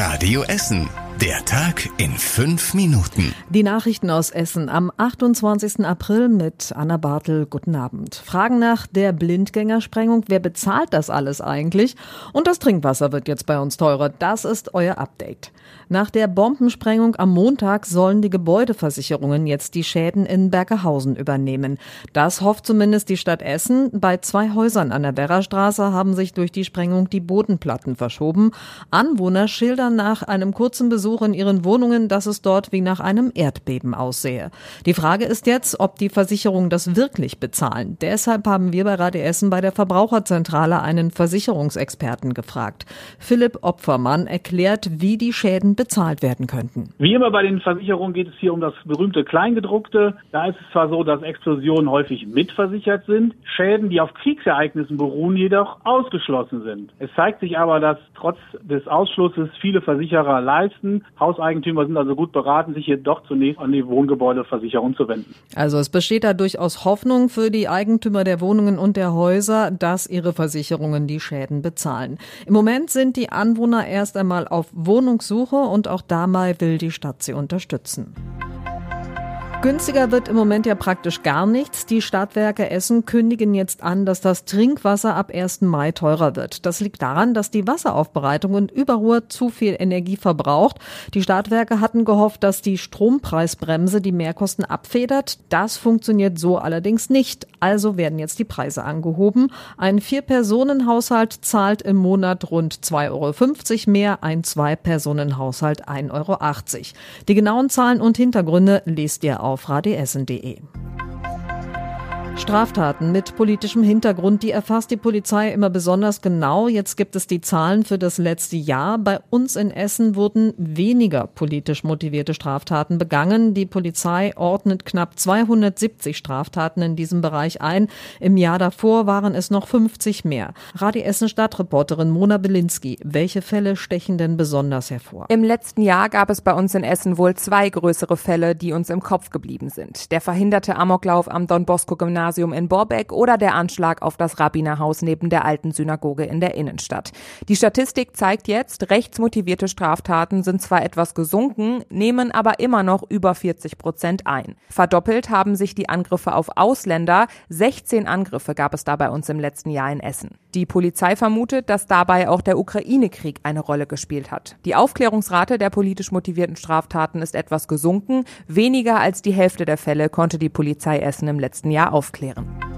Radio Essen. Der Tag in fünf Minuten. Die Nachrichten aus Essen am 28. April mit Anna Bartel. Guten Abend. Fragen nach der Blindgängersprengung. Wer bezahlt das alles eigentlich? Und das Trinkwasser wird jetzt bei uns teurer. Das ist euer Update. Nach der Bombensprengung am Montag sollen die Gebäudeversicherungen jetzt die Schäden in Bergehausen übernehmen. Das hofft zumindest die Stadt Essen. Bei zwei Häusern an der Werrastraße haben sich durch die Sprengung die Bodenplatten verschoben. Anwohner schildern nach einem kurzen Besuch in ihren Wohnungen, dass es dort wie nach einem Erdbeben aussehe. Die Frage ist jetzt, ob die Versicherungen das wirklich bezahlen. Deshalb haben wir bei Radio Essen bei der Verbraucherzentrale einen Versicherungsexperten gefragt. Philipp Opfermann erklärt, wie die Schäden bezahlt werden könnten. Wie immer bei den Versicherungen geht es hier um das berühmte Kleingedruckte. Da ist es zwar so, dass Explosionen häufig mitversichert sind, Schäden, die auf Kriegsereignissen beruhen, jedoch ausgeschlossen sind. Es zeigt sich aber, dass trotz des Ausschlusses viele Versicherer leisten. Hauseigentümer sind also gut beraten, sich hier doch zunächst an die Wohngebäudeversicherung zu wenden. Also es besteht da durchaus Hoffnung für die Eigentümer der Wohnungen und der Häuser, dass ihre Versicherungen die Schäden bezahlen. Im Moment sind die Anwohner erst einmal auf Wohnungssuche und auch dabei will die Stadt sie unterstützen. Günstiger wird im Moment ja praktisch gar nichts. Die Stadtwerke Essen kündigen jetzt an, dass das Trinkwasser ab 1. Mai teurer wird. Das liegt daran, dass die Wasseraufbereitung in Überruhr zu viel Energie verbraucht. Die Stadtwerke hatten gehofft, dass die Strompreisbremse die Mehrkosten abfedert. Das funktioniert so allerdings nicht. Also werden jetzt die Preise angehoben. Ein Vier-Personen-Haushalt zahlt im Monat rund 2,50 Euro mehr, ein Zwei-Personen-Haushalt 1,80 Euro. Die genauen Zahlen und Hintergründe lest ihr auf radiessen.de. Straftaten mit politischem Hintergrund, die erfasst die Polizei immer besonders genau. Jetzt gibt es die Zahlen für das letzte Jahr. Bei uns in Essen wurden weniger politisch motivierte Straftaten begangen. Die Polizei ordnet knapp 270 Straftaten in diesem Bereich ein. Im Jahr davor waren es noch 50 mehr. Radio Essen Stadtreporterin Mona Belinski. Welche Fälle stechen denn besonders hervor? Im letzten Jahr gab es bei uns in Essen wohl zwei größere Fälle, die uns im Kopf geblieben sind. Der verhinderte Amoklauf am Don Bosco Gymnasium Gymnasium in Borbeck oder der Anschlag auf das Rabbinerhaus neben der alten Synagoge in der Innenstadt. Die Statistik zeigt jetzt, rechtsmotivierte Straftaten sind zwar etwas gesunken, nehmen aber immer noch über 40 Prozent ein. Verdoppelt haben sich die Angriffe auf Ausländer. 16 Angriffe gab es da bei uns im letzten Jahr in Essen. Die Polizei vermutet, dass dabei auch der Ukraine-Krieg eine Rolle gespielt hat. Die Aufklärungsrate der politisch motivierten Straftaten ist etwas gesunken. Weniger als die Hälfte der Fälle konnte die Polizei Essen im letzten Jahr aufklären aufklären.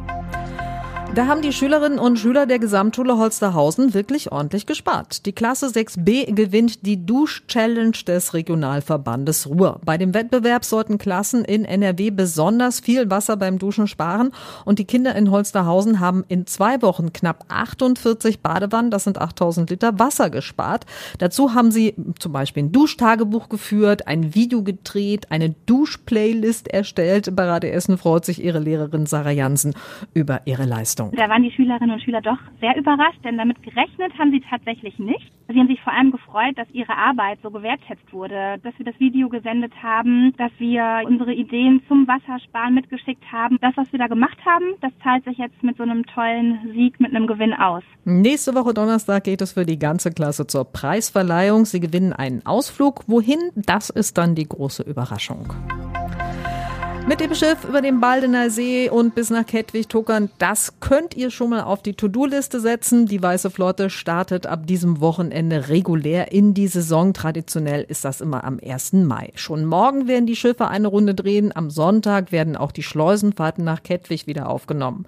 Da haben die Schülerinnen und Schüler der Gesamtschule Holsterhausen wirklich ordentlich gespart. Die Klasse 6b gewinnt die Dusch-Challenge des Regionalverbandes Ruhr. Bei dem Wettbewerb sollten Klassen in NRW besonders viel Wasser beim Duschen sparen und die Kinder in Holsterhausen haben in zwei Wochen knapp 48 Badewannen, das sind 8000 Liter Wasser gespart. Dazu haben sie zum Beispiel ein Duschtagebuch geführt, ein Video gedreht, eine Duschplaylist erstellt. Bei Essen freut sich ihre Lehrerin Sarah Jansen über ihre Leistung. Leistung. Da waren die Schülerinnen und Schüler doch sehr überrascht, denn damit gerechnet haben sie tatsächlich nicht. Sie haben sich vor allem gefreut, dass ihre Arbeit so gewertschätzt wurde, dass wir das Video gesendet haben, dass wir unsere Ideen zum Wassersparen mitgeschickt haben. Das, was wir da gemacht haben, das zahlt sich jetzt mit so einem tollen Sieg, mit einem Gewinn aus. Nächste Woche Donnerstag geht es für die ganze Klasse zur Preisverleihung. Sie gewinnen einen Ausflug. Wohin? Das ist dann die große Überraschung. Mit dem Schiff über den Baldener See und bis nach Kettwig tuckern, das könnt ihr schon mal auf die To-Do-Liste setzen. Die Weiße Flotte startet ab diesem Wochenende regulär in die Saison. Traditionell ist das immer am 1. Mai. Schon morgen werden die Schiffe eine Runde drehen. Am Sonntag werden auch die Schleusenfahrten nach Kettwig wieder aufgenommen.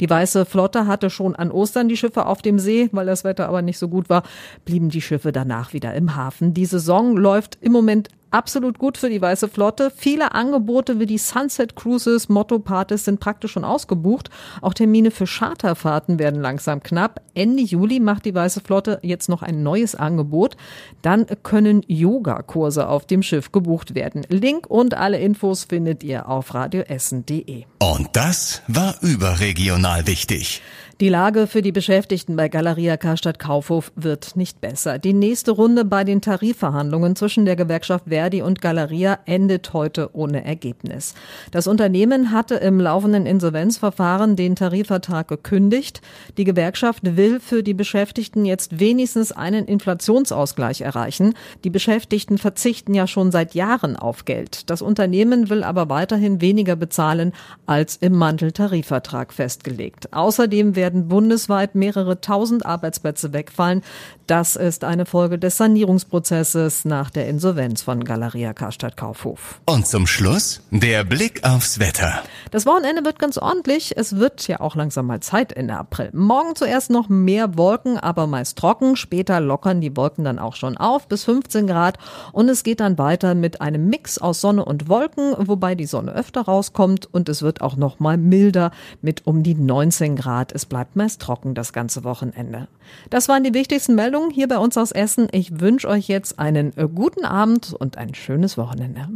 Die Weiße Flotte hatte schon an Ostern die Schiffe auf dem See, weil das Wetter aber nicht so gut war, blieben die Schiffe danach wieder im Hafen. Die Saison läuft im Moment absolut gut für die Weiße Flotte. Viele Angebote wie die Sunset Cruises, Motto-Partys sind praktisch schon ausgebucht. Auch Termine für Charterfahrten werden langsam knapp. Ende Juli macht die Weiße Flotte jetzt noch ein neues Angebot. Dann können Yogakurse auf dem Schiff gebucht werden. Link und alle Infos findet ihr auf radioessen.de. Und das war überregional wichtig. Die Lage für die Beschäftigten bei Galeria Karstadt Kaufhof wird nicht besser. Die nächste Runde bei den Tarifverhandlungen zwischen der Gewerkschaft Verdi und Galeria endet heute ohne Ergebnis. Das Unternehmen hatte im laufenden Insolvenzverfahren den Tarifvertrag gekündigt. Die Gewerkschaft will für die Beschäftigten jetzt wenigstens einen Inflationsausgleich erreichen. Die Beschäftigten verzichten ja schon seit Jahren auf Geld. Das Unternehmen will aber weiterhin weniger bezahlen als im Manteltarifvertrag festgelegt. Außerdem werden werden bundesweit mehrere tausend Arbeitsplätze wegfallen. Das ist eine Folge des Sanierungsprozesses nach der Insolvenz von Galeria Karstadt Kaufhof. Und zum Schluss der Blick aufs Wetter. Das Wochenende wird ganz ordentlich. Es wird ja auch langsam mal Zeit Ende April. Morgen zuerst noch mehr Wolken, aber meist trocken. Später lockern die Wolken dann auch schon auf bis 15 Grad. Und es geht dann weiter mit einem Mix aus Sonne und Wolken, wobei die Sonne öfter rauskommt und es wird auch noch mal milder mit um die 19 Grad. Es bleibt bleibt meist trocken das ganze Wochenende. Das waren die wichtigsten Meldungen hier bei uns aus Essen. Ich wünsche euch jetzt einen äh, guten Abend und ein schönes Wochenende.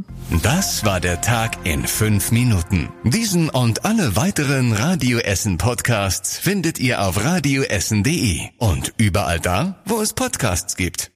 Das war der Tag in fünf Minuten. Diesen und alle weiteren Radio Essen Podcasts findet ihr auf radioessen.de und überall da, wo es Podcasts gibt.